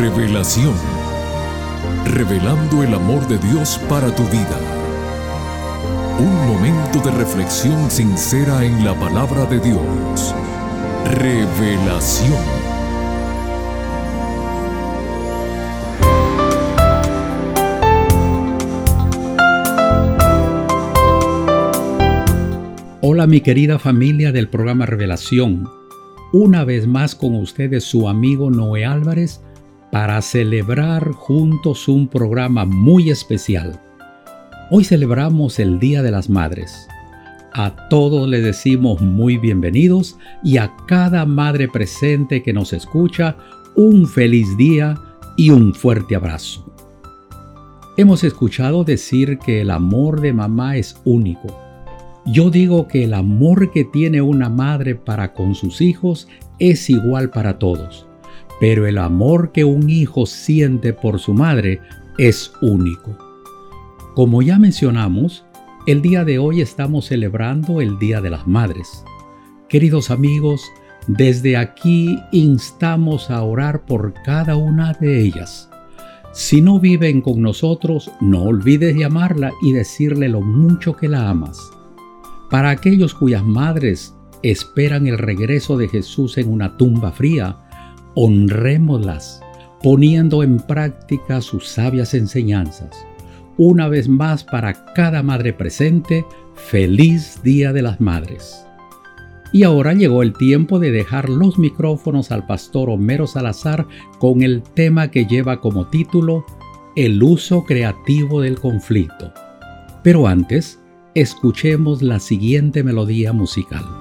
Revelación. Revelando el amor de Dios para tu vida. Un momento de reflexión sincera en la palabra de Dios. Revelación. Hola mi querida familia del programa Revelación. Una vez más con ustedes su amigo Noé Álvarez para celebrar juntos un programa muy especial. Hoy celebramos el Día de las Madres. A todos les decimos muy bienvenidos y a cada madre presente que nos escucha un feliz día y un fuerte abrazo. Hemos escuchado decir que el amor de mamá es único yo digo que el amor que tiene una madre para con sus hijos es igual para todos, pero el amor que un hijo siente por su madre es único. Como ya mencionamos, el día de hoy estamos celebrando el Día de las Madres. Queridos amigos, desde aquí instamos a orar por cada una de ellas. Si no viven con nosotros, no olvides llamarla y decirle lo mucho que la amas. Para aquellos cuyas madres esperan el regreso de Jesús en una tumba fría, honrémoslas poniendo en práctica sus sabias enseñanzas. Una vez más para cada madre presente, feliz Día de las Madres. Y ahora llegó el tiempo de dejar los micrófonos al pastor Homero Salazar con el tema que lleva como título El uso creativo del conflicto. Pero antes, escuchemos la siguiente melodía musical.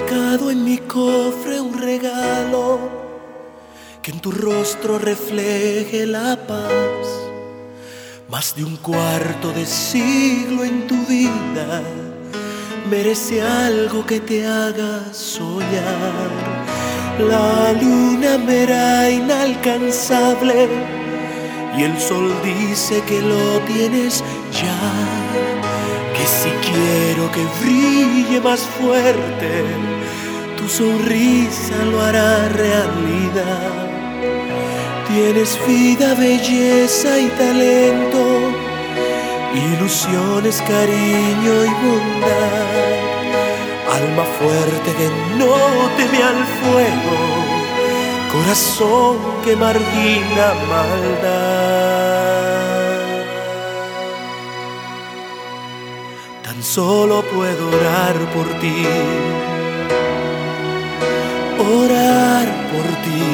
Buscado en mi cofre un regalo que en tu rostro refleje la paz. Más de un cuarto de siglo en tu vida merece algo que te haga soñar. La luna me era inalcanzable y el sol dice que lo tienes ya si quiero que brille más fuerte, tu sonrisa lo hará realidad. Tienes vida, belleza y talento, ilusiones, cariño y bondad. Alma fuerte que no teme al fuego, corazón que margina maldad. Solo puedo orar por ti, orar por ti.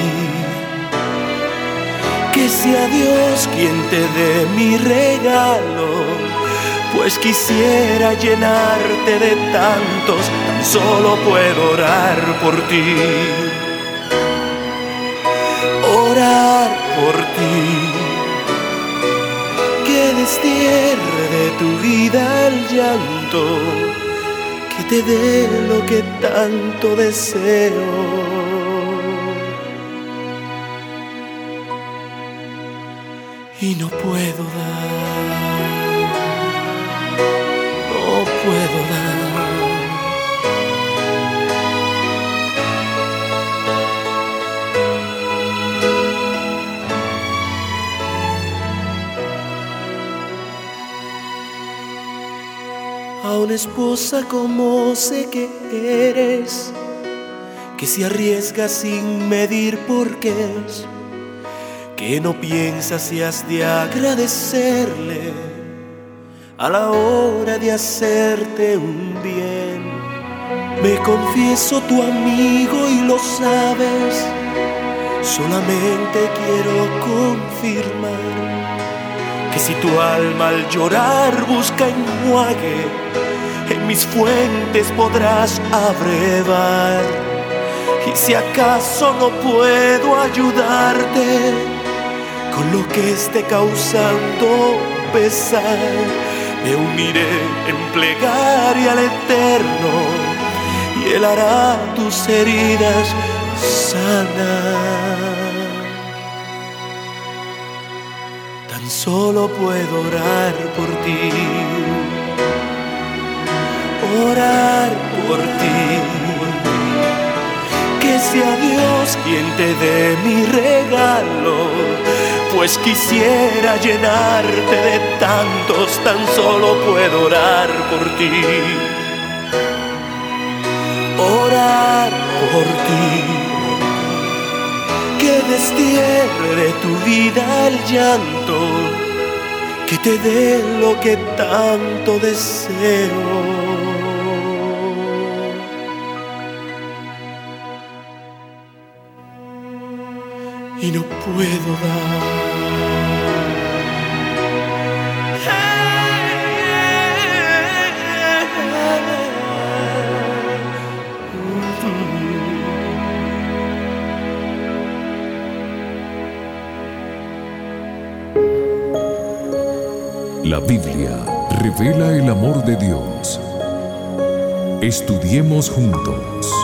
Que sea Dios quien te dé mi regalo, pues quisiera llenarte de tantos, tan solo puedo orar por ti, orar por ti. Que destierre de tu vida el llanto, que te dé lo que tanto deseo. Y no puedo dar, no puedo dar. Esposa como sé que eres, que se arriesga sin medir por qué es, que no piensas si has de agradecerle a la hora de hacerte un bien. Me confieso tu amigo y lo sabes, Solamente quiero confirmar que si tu alma al llorar busca enjuague, en mis fuentes podrás abrevar. Y si acaso no puedo ayudarte con lo que esté causando pesar, me uniré en plegaria al Eterno y Él hará tus heridas sanar. Tan solo puedo orar por ti, orar por ti. Que sea Dios quien te dé mi regalo, pues quisiera llenarte de tantos, tan solo puedo orar por ti. Orar por ti que destierre tu vida el llanto, que te dé lo que tanto deseo. Y no puedo dar. La Biblia revela el amor de Dios. Estudiemos juntos.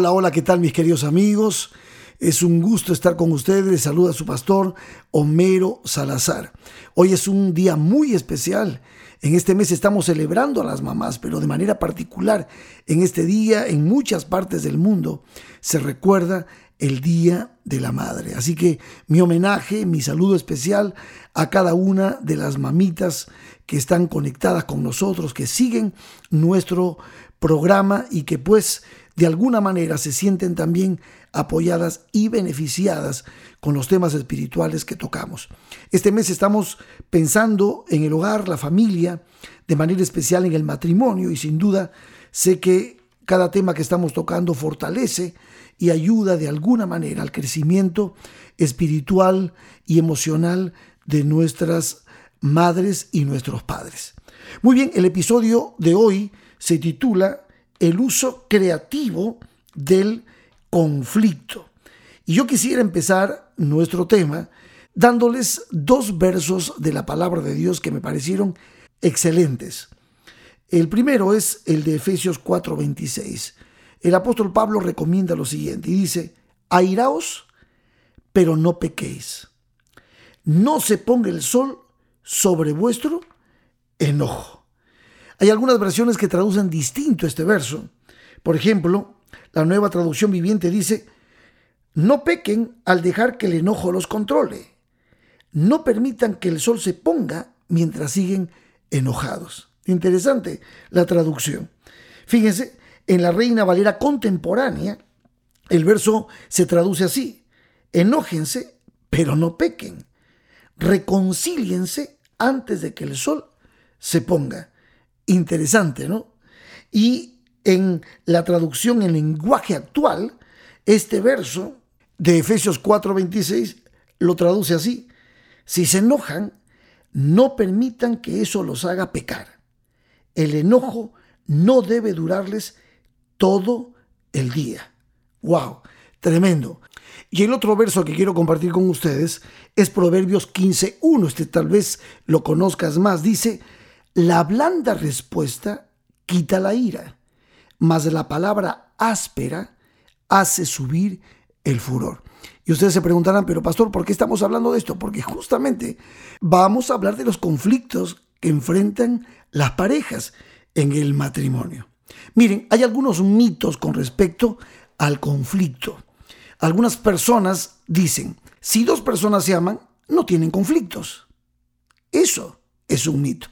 Hola, hola, ¿qué tal mis queridos amigos? Es un gusto estar con ustedes. Les saluda su pastor Homero Salazar. Hoy es un día muy especial. En este mes estamos celebrando a las mamás, pero de manera particular en este día, en muchas partes del mundo, se recuerda el Día de la Madre. Así que mi homenaje, mi saludo especial a cada una de las mamitas que están conectadas con nosotros, que siguen nuestro programa y que pues de alguna manera se sienten también apoyadas y beneficiadas con los temas espirituales que tocamos. Este mes estamos pensando en el hogar, la familia, de manera especial en el matrimonio y sin duda sé que cada tema que estamos tocando fortalece y ayuda de alguna manera al crecimiento espiritual y emocional de nuestras madres y nuestros padres. Muy bien, el episodio de hoy se titula El uso creativo del conflicto. Y yo quisiera empezar nuestro tema dándoles dos versos de la palabra de Dios que me parecieron excelentes. El primero es el de Efesios 4:26 el apóstol Pablo recomienda lo siguiente y dice, airaos, pero no pequéis. No se ponga el sol sobre vuestro enojo. Hay algunas versiones que traducen distinto este verso. Por ejemplo, la nueva traducción viviente dice, no pequen al dejar que el enojo los controle. No permitan que el sol se ponga mientras siguen enojados. Interesante la traducción. Fíjense, en la Reina Valera contemporánea, el verso se traduce así, enójense, pero no pequen, reconcíliense antes de que el sol se ponga. Interesante, ¿no? Y en la traducción en lenguaje actual, este verso de Efesios 4:26 lo traduce así, si se enojan, no permitan que eso los haga pecar. El enojo no debe durarles todo el día. ¡Wow! Tremendo. Y el otro verso que quiero compartir con ustedes es Proverbios 15.1. Este tal vez lo conozcas más. Dice, la blanda respuesta quita la ira, mas la palabra áspera hace subir el furor. Y ustedes se preguntarán, pero pastor, ¿por qué estamos hablando de esto? Porque justamente vamos a hablar de los conflictos que enfrentan las parejas en el matrimonio. Miren, hay algunos mitos con respecto al conflicto. Algunas personas dicen, si dos personas se aman, no tienen conflictos. Eso es un mito.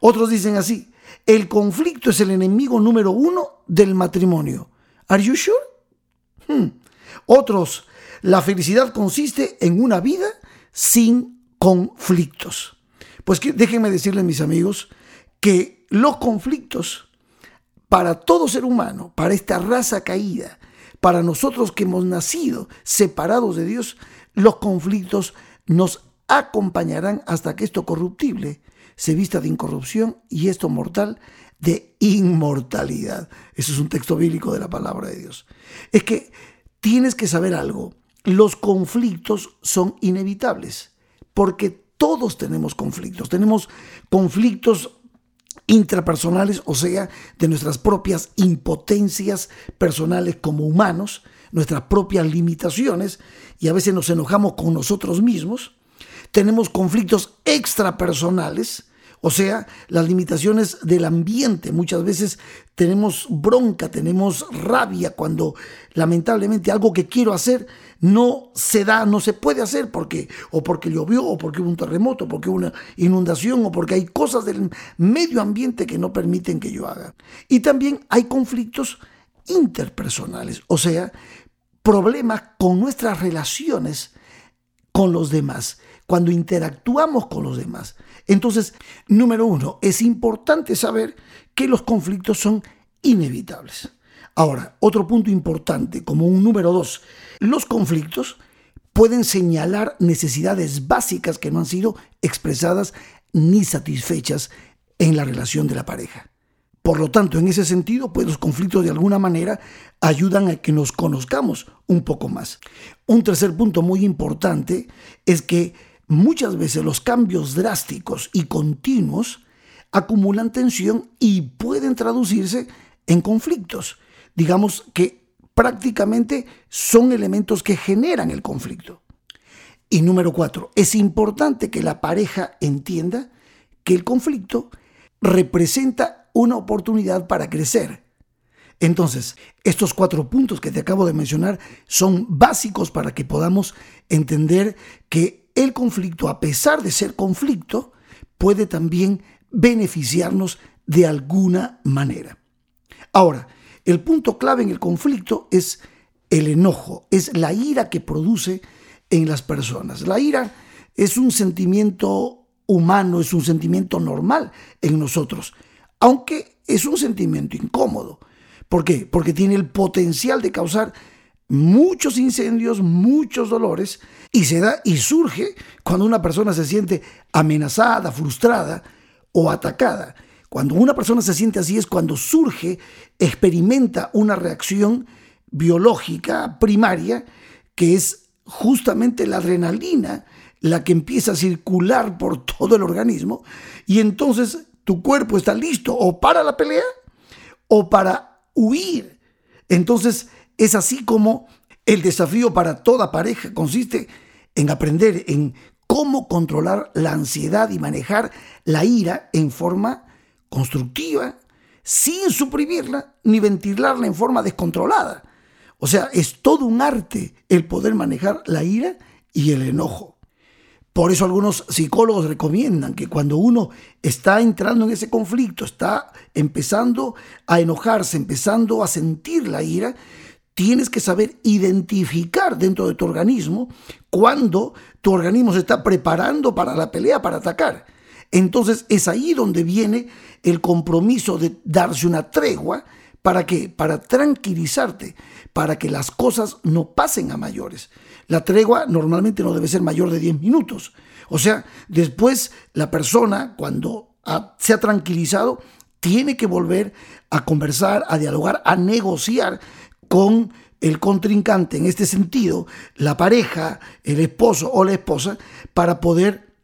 Otros dicen así, el conflicto es el enemigo número uno del matrimonio. ¿Are you sure? Hmm. Otros, la felicidad consiste en una vida sin conflictos. Pues déjenme decirles, mis amigos, que los conflictos para todo ser humano, para esta raza caída, para nosotros que hemos nacido separados de Dios, los conflictos nos acompañarán hasta que esto corruptible se vista de incorrupción y esto mortal de inmortalidad. Eso es un texto bíblico de la palabra de Dios. Es que tienes que saber algo. Los conflictos son inevitables porque todos tenemos conflictos. Tenemos conflictos intrapersonales, o sea, de nuestras propias impotencias personales como humanos, nuestras propias limitaciones, y a veces nos enojamos con nosotros mismos. Tenemos conflictos extrapersonales, o sea, las limitaciones del ambiente. Muchas veces tenemos bronca, tenemos rabia cuando lamentablemente algo que quiero hacer no se da, no se puede hacer porque o porque llovió o porque hubo un terremoto, o porque hubo una inundación o porque hay cosas del medio ambiente que no permiten que yo haga. Y también hay conflictos interpersonales, o sea, problemas con nuestras relaciones con los demás, cuando interactuamos con los demás. Entonces, número uno, es importante saber que los conflictos son inevitables. Ahora, otro punto importante, como un número dos, los conflictos pueden señalar necesidades básicas que no han sido expresadas ni satisfechas en la relación de la pareja. Por lo tanto, en ese sentido, pues los conflictos de alguna manera ayudan a que nos conozcamos un poco más. Un tercer punto muy importante es que Muchas veces los cambios drásticos y continuos acumulan tensión y pueden traducirse en conflictos. Digamos que prácticamente son elementos que generan el conflicto. Y número cuatro, es importante que la pareja entienda que el conflicto representa una oportunidad para crecer. Entonces, estos cuatro puntos que te acabo de mencionar son básicos para que podamos entender que el conflicto, a pesar de ser conflicto, puede también beneficiarnos de alguna manera. Ahora, el punto clave en el conflicto es el enojo, es la ira que produce en las personas. La ira es un sentimiento humano, es un sentimiento normal en nosotros, aunque es un sentimiento incómodo. ¿Por qué? Porque tiene el potencial de causar muchos incendios, muchos dolores, y se da y surge cuando una persona se siente amenazada, frustrada o atacada. Cuando una persona se siente así es cuando surge, experimenta una reacción biológica primaria que es justamente la adrenalina la que empieza a circular por todo el organismo y entonces tu cuerpo está listo o para la pelea o para huir. Entonces es así como el desafío para toda pareja consiste en aprender en cómo controlar la ansiedad y manejar la ira en forma constructiva, sin suprimirla ni ventilarla en forma descontrolada. O sea, es todo un arte el poder manejar la ira y el enojo. Por eso algunos psicólogos recomiendan que cuando uno está entrando en ese conflicto, está empezando a enojarse, empezando a sentir la ira, tienes que saber identificar dentro de tu organismo cuando tu organismo se está preparando para la pelea, para atacar. Entonces es ahí donde viene el compromiso de darse una tregua. ¿Para qué? Para tranquilizarte, para que las cosas no pasen a mayores. La tregua normalmente no debe ser mayor de 10 minutos. O sea, después la persona, cuando se ha tranquilizado, tiene que volver a conversar, a dialogar, a negociar con el contrincante, en este sentido, la pareja, el esposo o la esposa, para poder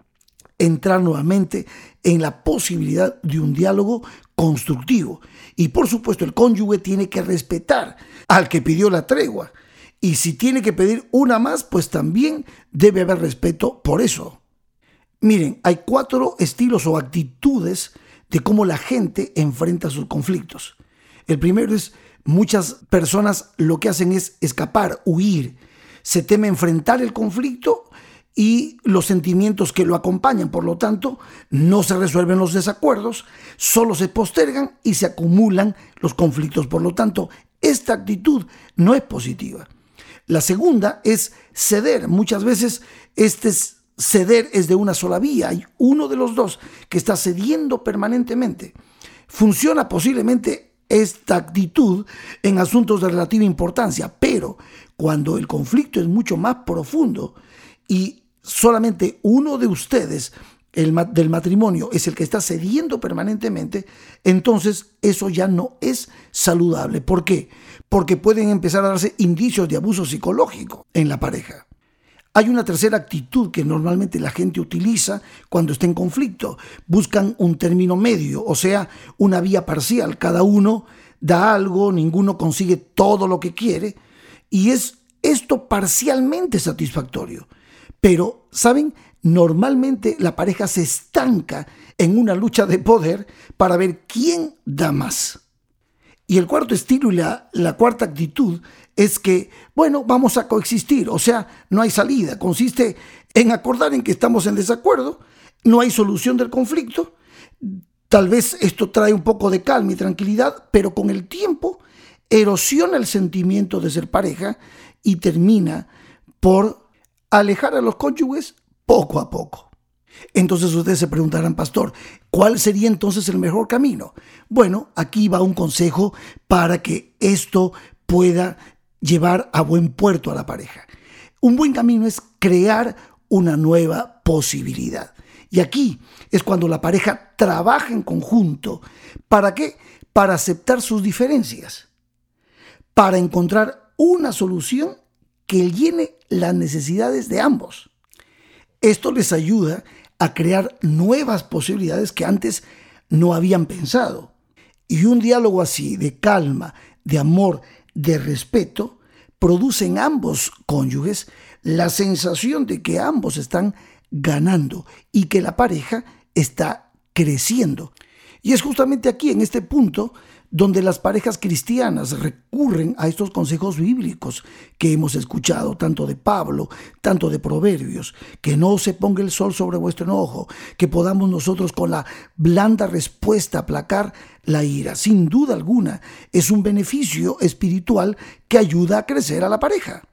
entrar nuevamente en la posibilidad de un diálogo constructivo. Y por supuesto el cónyuge tiene que respetar al que pidió la tregua. Y si tiene que pedir una más, pues también debe haber respeto por eso. Miren, hay cuatro estilos o actitudes de cómo la gente enfrenta sus conflictos. El primero es Muchas personas lo que hacen es escapar, huir. Se teme enfrentar el conflicto y los sentimientos que lo acompañan. Por lo tanto, no se resuelven los desacuerdos, solo se postergan y se acumulan los conflictos. Por lo tanto, esta actitud no es positiva. La segunda es ceder. Muchas veces este ceder es de una sola vía. Hay uno de los dos que está cediendo permanentemente. Funciona posiblemente esta actitud en asuntos de relativa importancia, pero cuando el conflicto es mucho más profundo y solamente uno de ustedes el, del matrimonio es el que está cediendo permanentemente, entonces eso ya no es saludable. ¿Por qué? Porque pueden empezar a darse indicios de abuso psicológico en la pareja. Hay una tercera actitud que normalmente la gente utiliza cuando está en conflicto. Buscan un término medio, o sea, una vía parcial. Cada uno da algo, ninguno consigue todo lo que quiere y es esto parcialmente satisfactorio. Pero, ¿saben? Normalmente la pareja se estanca en una lucha de poder para ver quién da más. Y el cuarto estilo y la, la, cuarta actitud es que, bueno, vamos a coexistir, o sea, no hay salida, consiste en acordar en que estamos en desacuerdo, no hay solución del conflicto, tal vez esto trae un poco de calma y tranquilidad, pero con el tiempo erosiona el sentimiento de ser pareja y termina por alejar a los cónyuges poco a poco. Entonces ustedes se preguntarán, pastor, ¿cuál sería entonces el mejor camino? Bueno, aquí va un consejo para que esto pueda llevar a buen puerto a la pareja. Un buen camino es crear una nueva posibilidad. Y aquí es cuando la pareja trabaja en conjunto. ¿Para qué? Para aceptar sus diferencias. Para encontrar una solución que llene las necesidades de ambos. Esto les ayuda a crear nuevas posibilidades que antes no habían pensado. Y un diálogo así, de calma, de amor, de respeto, produce en ambos cónyuges la sensación de que ambos están ganando y que la pareja está creciendo. Y es justamente aquí, en este punto, donde las parejas cristianas recurren a estos consejos bíblicos que hemos escuchado, tanto de Pablo, tanto de Proverbios, que no se ponga el sol sobre vuestro enojo, que podamos nosotros con la blanda respuesta aplacar la ira. Sin duda alguna, es un beneficio espiritual que ayuda a crecer a la pareja.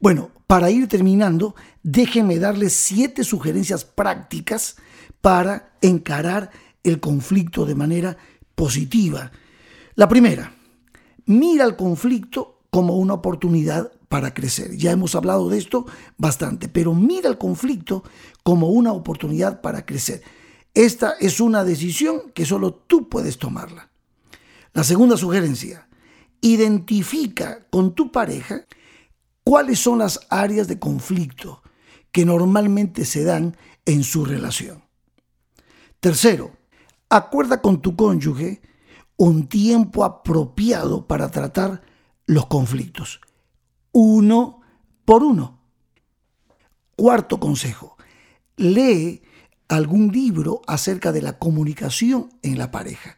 Bueno, para ir terminando, déjenme darles siete sugerencias prácticas para encarar el conflicto de manera positiva la primera, mira el conflicto como una oportunidad para crecer. Ya hemos hablado de esto bastante, pero mira el conflicto como una oportunidad para crecer. Esta es una decisión que solo tú puedes tomarla. La segunda sugerencia, identifica con tu pareja cuáles son las áreas de conflicto que normalmente se dan en su relación. Tercero, acuerda con tu cónyuge un tiempo apropiado para tratar los conflictos, uno por uno. Cuarto consejo, lee algún libro acerca de la comunicación en la pareja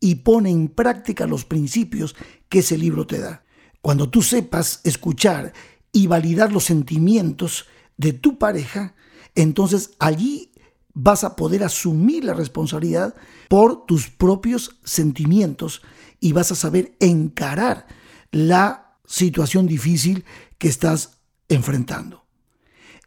y pone en práctica los principios que ese libro te da. Cuando tú sepas escuchar y validar los sentimientos de tu pareja, entonces allí vas a poder asumir la responsabilidad por tus propios sentimientos y vas a saber encarar la situación difícil que estás enfrentando.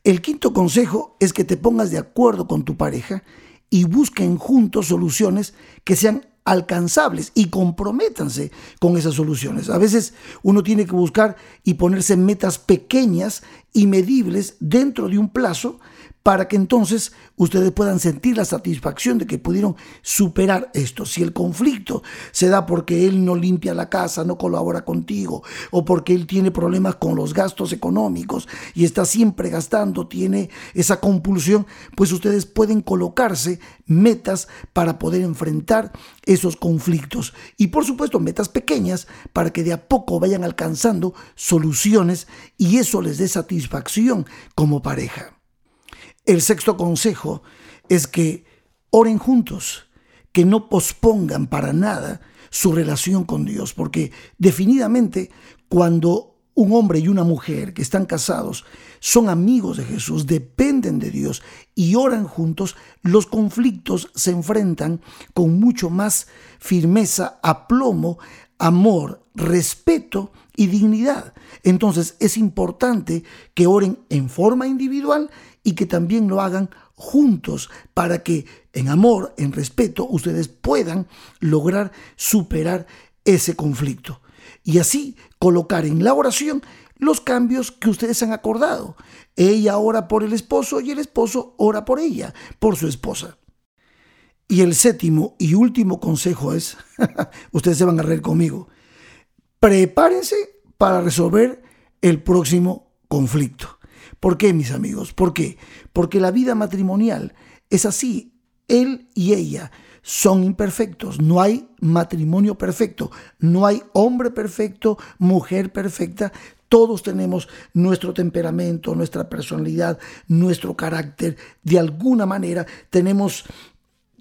El quinto consejo es que te pongas de acuerdo con tu pareja y busquen juntos soluciones que sean alcanzables y comprométanse con esas soluciones. A veces uno tiene que buscar y ponerse metas pequeñas y medibles dentro de un plazo para que entonces ustedes puedan sentir la satisfacción de que pudieron superar esto. Si el conflicto se da porque él no limpia la casa, no colabora contigo, o porque él tiene problemas con los gastos económicos y está siempre gastando, tiene esa compulsión, pues ustedes pueden colocarse metas para poder enfrentar esos conflictos. Y por supuesto, metas pequeñas para que de a poco vayan alcanzando soluciones y eso les dé satisfacción como pareja. El sexto consejo es que oren juntos, que no pospongan para nada su relación con Dios, porque definitivamente cuando un hombre y una mujer que están casados son amigos de Jesús, dependen de Dios y oran juntos, los conflictos se enfrentan con mucho más firmeza, aplomo, amor, respeto y dignidad. Entonces es importante que oren en forma individual y que también lo hagan juntos para que en amor, en respeto, ustedes puedan lograr superar ese conflicto. Y así colocar en la oración los cambios que ustedes han acordado. Ella ora por el esposo y el esposo ora por ella, por su esposa. Y el séptimo y último consejo es, ustedes se van a reír conmigo, prepárense para resolver el próximo conflicto. ¿Por qué, mis amigos? ¿Por qué? Porque la vida matrimonial es así. Él y ella son imperfectos. No hay matrimonio perfecto. No hay hombre perfecto, mujer perfecta. Todos tenemos nuestro temperamento, nuestra personalidad, nuestro carácter. De alguna manera tenemos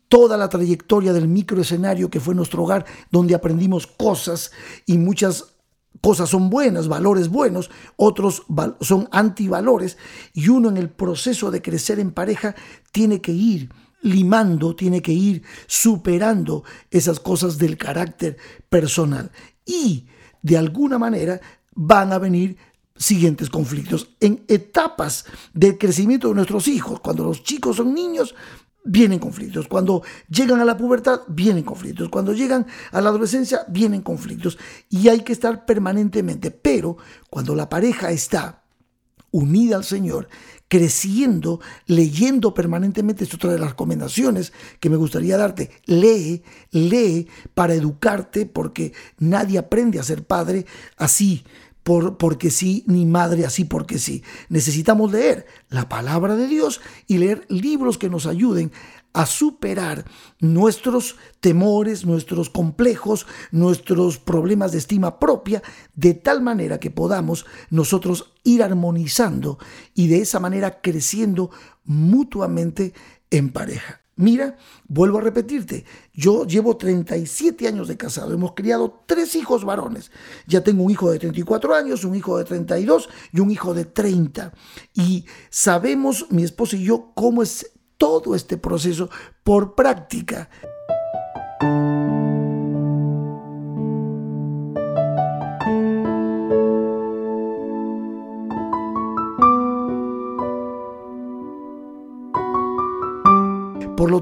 toda la trayectoria del microescenario que fue nuestro hogar, donde aprendimos cosas y muchas cosas son buenas, valores buenos, otros son antivalores, y uno en el proceso de crecer en pareja tiene que ir limando, tiene que ir superando esas cosas del carácter personal. Y de alguna manera van a venir siguientes conflictos en etapas del crecimiento de nuestros hijos. Cuando los chicos son niños, vienen conflictos. Cuando llegan a la pubertad, vienen conflictos. Cuando llegan a la adolescencia, vienen conflictos. Y hay que estar permanentemente. Pero cuando la pareja está unida al Señor, creciendo, leyendo permanentemente, es otra de las recomendaciones que me gustaría darte. Lee, lee para educarte, porque nadie aprende a ser padre así, por, porque sí, ni madre así porque sí. Necesitamos leer la palabra de Dios y leer libros que nos ayuden a superar nuestros temores, nuestros complejos, nuestros problemas de estima propia, de tal manera que podamos nosotros ir armonizando y de esa manera creciendo mutuamente en pareja. Mira, vuelvo a repetirte, yo llevo 37 años de casado, hemos criado tres hijos varones. Ya tengo un hijo de 34 años, un hijo de 32 y un hijo de 30. Y sabemos, mi esposo y yo, cómo es todo este proceso por práctica.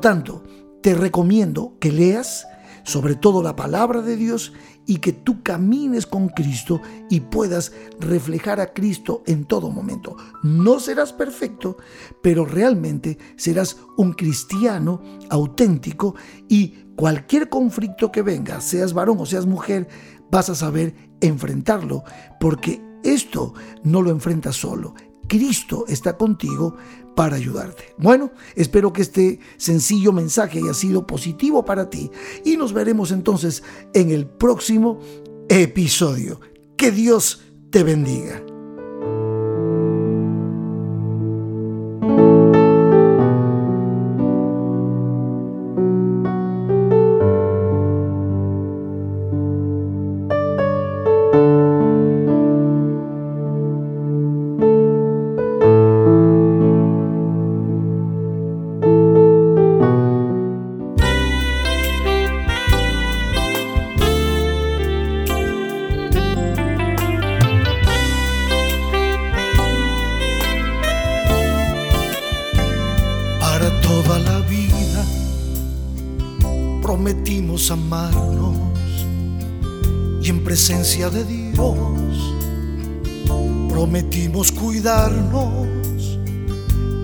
Lo tanto, te recomiendo que leas sobre todo la palabra de Dios y que tú camines con Cristo y puedas reflejar a Cristo en todo momento. No serás perfecto, pero realmente serás un cristiano auténtico y cualquier conflicto que venga, seas varón o seas mujer, vas a saber enfrentarlo porque esto no lo enfrentas solo. Cristo está contigo para ayudarte. Bueno, espero que este sencillo mensaje haya sido positivo para ti y nos veremos entonces en el próximo episodio. Que Dios te bendiga.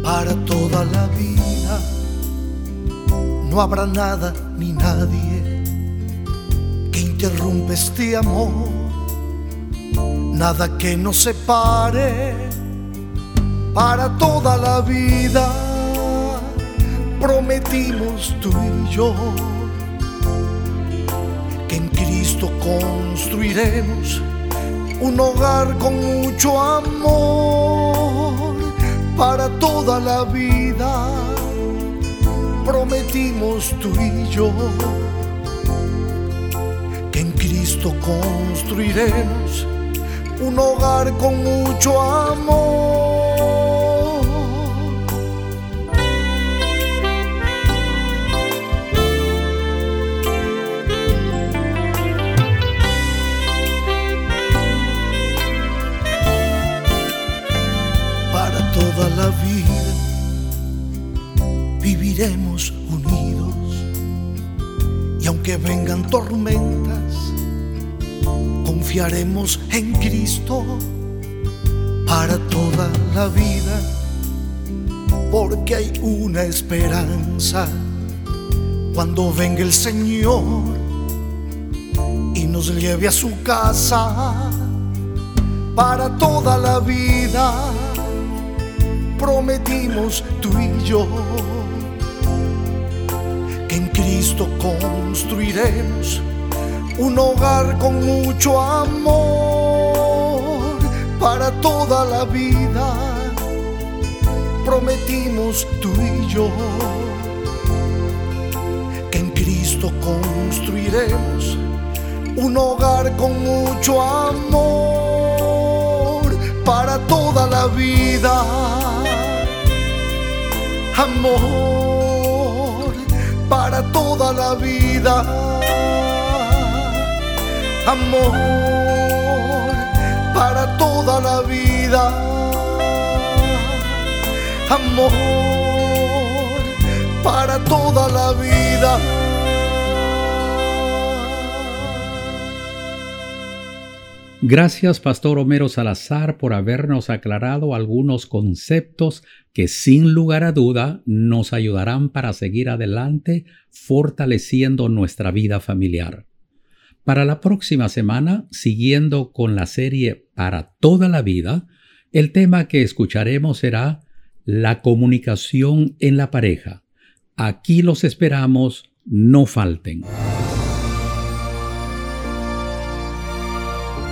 Para toda la vida. No habrá nada ni nadie que interrumpa este amor, nada que nos separe para toda la vida. Prometimos tú y yo construiremos un hogar con mucho amor para toda la vida. Prometimos tú y yo que en Cristo construiremos un hogar con mucho amor. Vengan tormentas, Confiaremos en Cristo para toda la vida, porque hay una esperanza cuando venga el Señor y nos lleve a su casa para toda la vida. Prometimos tú y yo Cristo construiremos un hogar con mucho amor para toda la vida. Prometimos tú y yo que en Cristo construiremos un hogar con mucho amor para toda la vida. Amor toda la vida. Amor para toda la vida. Amor para toda la vida. Gracias, Pastor Homero Salazar, por habernos aclarado algunos conceptos que sin lugar a duda nos ayudarán para seguir adelante fortaleciendo nuestra vida familiar. Para la próxima semana, siguiendo con la serie Para toda la vida, el tema que escucharemos será la comunicación en la pareja. Aquí los esperamos, no falten.